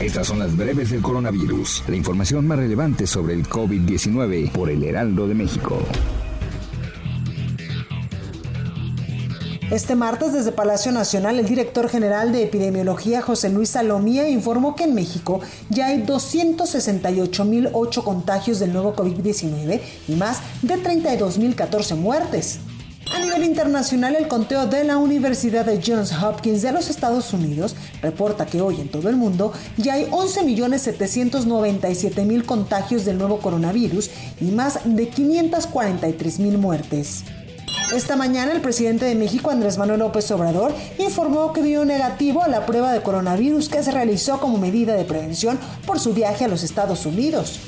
Estas son las breves del coronavirus, la información más relevante sobre el COVID-19 por el Heraldo de México. Este martes desde Palacio Nacional, el director general de epidemiología José Luis Salomía informó que en México ya hay 268.008 contagios del nuevo COVID-19 y más de 32.014 muertes. A nivel internacional, el conteo de la Universidad de Johns Hopkins de los Estados Unidos reporta que hoy en todo el mundo ya hay 11.797.000 contagios del nuevo coronavirus y más de 543.000 muertes. Esta mañana el presidente de México, Andrés Manuel López Obrador, informó que dio negativo a la prueba de coronavirus que se realizó como medida de prevención por su viaje a los Estados Unidos.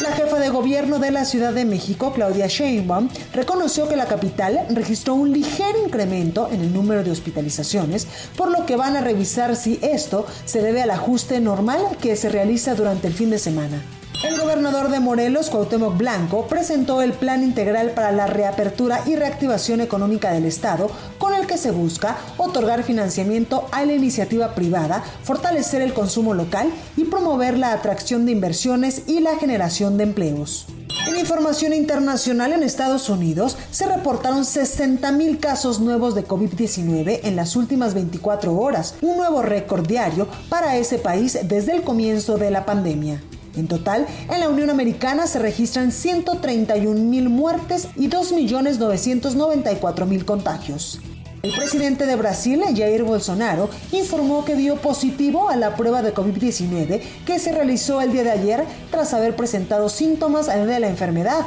La jefa de gobierno de la Ciudad de México, Claudia Sheinbaum, reconoció que la capital registró un ligero incremento en el número de hospitalizaciones, por lo que van a revisar si esto se debe al ajuste normal que se realiza durante el fin de semana. El gobernador de Morelos, Cuauhtémoc Blanco, presentó el Plan Integral para la Reapertura y Reactivación Económica del Estado, el que se busca otorgar financiamiento a la iniciativa privada, fortalecer el consumo local y promover la atracción de inversiones y la generación de empleos. En información internacional, en Estados Unidos se reportaron 60.000 casos nuevos de COVID-19 en las últimas 24 horas, un nuevo récord diario para ese país desde el comienzo de la pandemia. En total, en la Unión Americana se registran 131 mil muertes y 2.994.000 contagios. El presidente de Brasil, Jair Bolsonaro, informó que dio positivo a la prueba de COVID-19 que se realizó el día de ayer tras haber presentado síntomas de la enfermedad.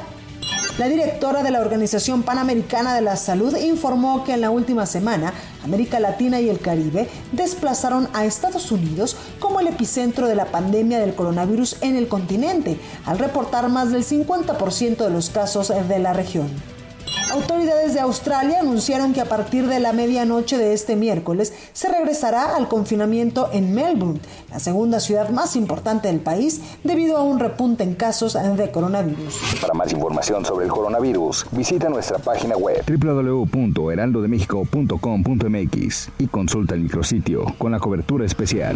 La directora de la Organización Panamericana de la Salud informó que en la última semana América Latina y el Caribe desplazaron a Estados Unidos como el epicentro de la pandemia del coronavirus en el continente, al reportar más del 50% de los casos de la región. Autoridades de Australia anunciaron que a partir de la medianoche de este miércoles se regresará al confinamiento en Melbourne, la segunda ciudad más importante del país, debido a un repunte en casos de coronavirus. Para más información sobre el coronavirus, visita nuestra página web www.heraldodemexico.com.mx y consulta el micrositio con la cobertura especial.